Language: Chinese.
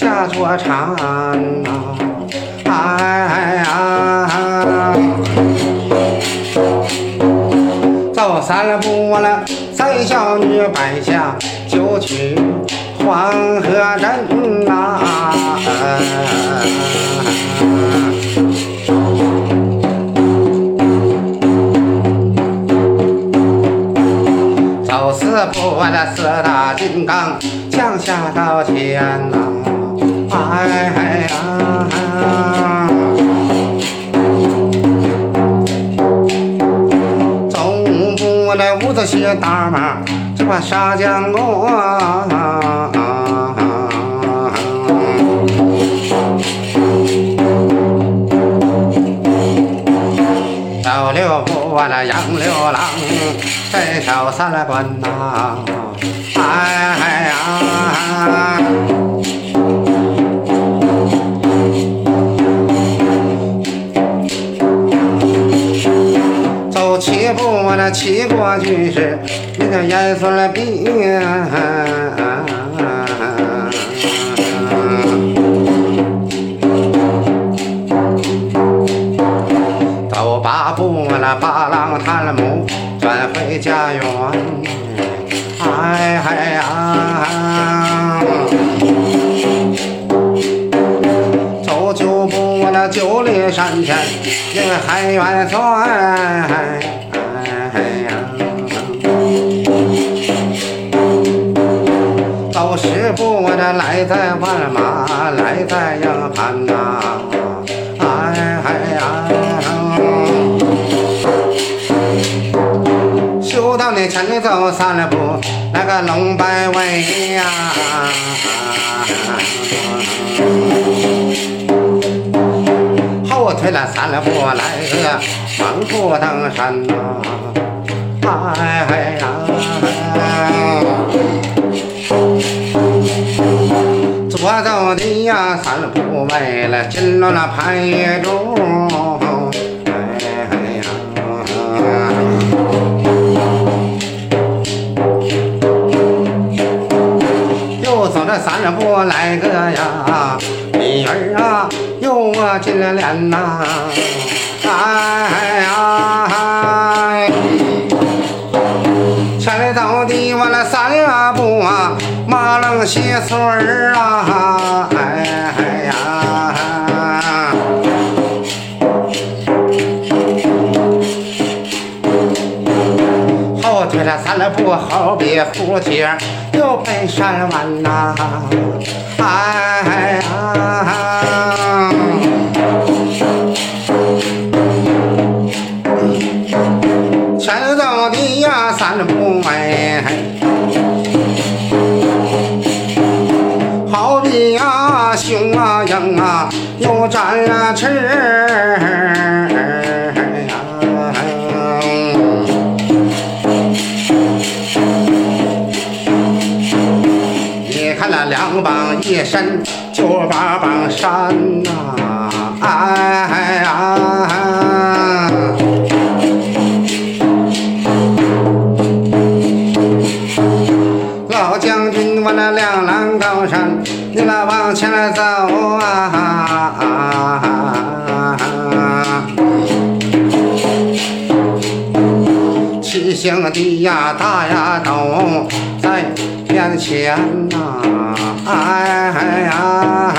下坐禅呐，哎呀，走三步我那三小女摆下就去黄河镇呐。走四步，我的四大金刚降下到天呐，哎呀！走五步，我的五子鞋大马，这把杀将功啊！走六步，我的杨六郎，伸手三了关呐，哎呀！那个严肃了兵。走八步，我那八郎探母转回家园。哎嗨呀！走九步，我那九里山前人海元帅。哎呀！在万马，来在营盘呐。哎嗨呀！修道你前走三步，那个龙摆尾呀。后退了三步，来个猛虎登山呐。哎嗨呀！呀，三步为了进了那盘叶中。哎呀！又走了三步来个呀，女儿啊，又我进了帘呐。哎呀！前走的我那三步啊，马楞细穗后退了三步，好比蝴蝶又奔山弯呐，哎呀！前走的呀，三步哎，好比呀熊啊鹰啊，又展了翅那两膀一伸，就把膀扇呐，哎哎哎！老将军，我那两狼高山，你那往前走啊！兄弟呀，大呀都在面前呐、哎呀！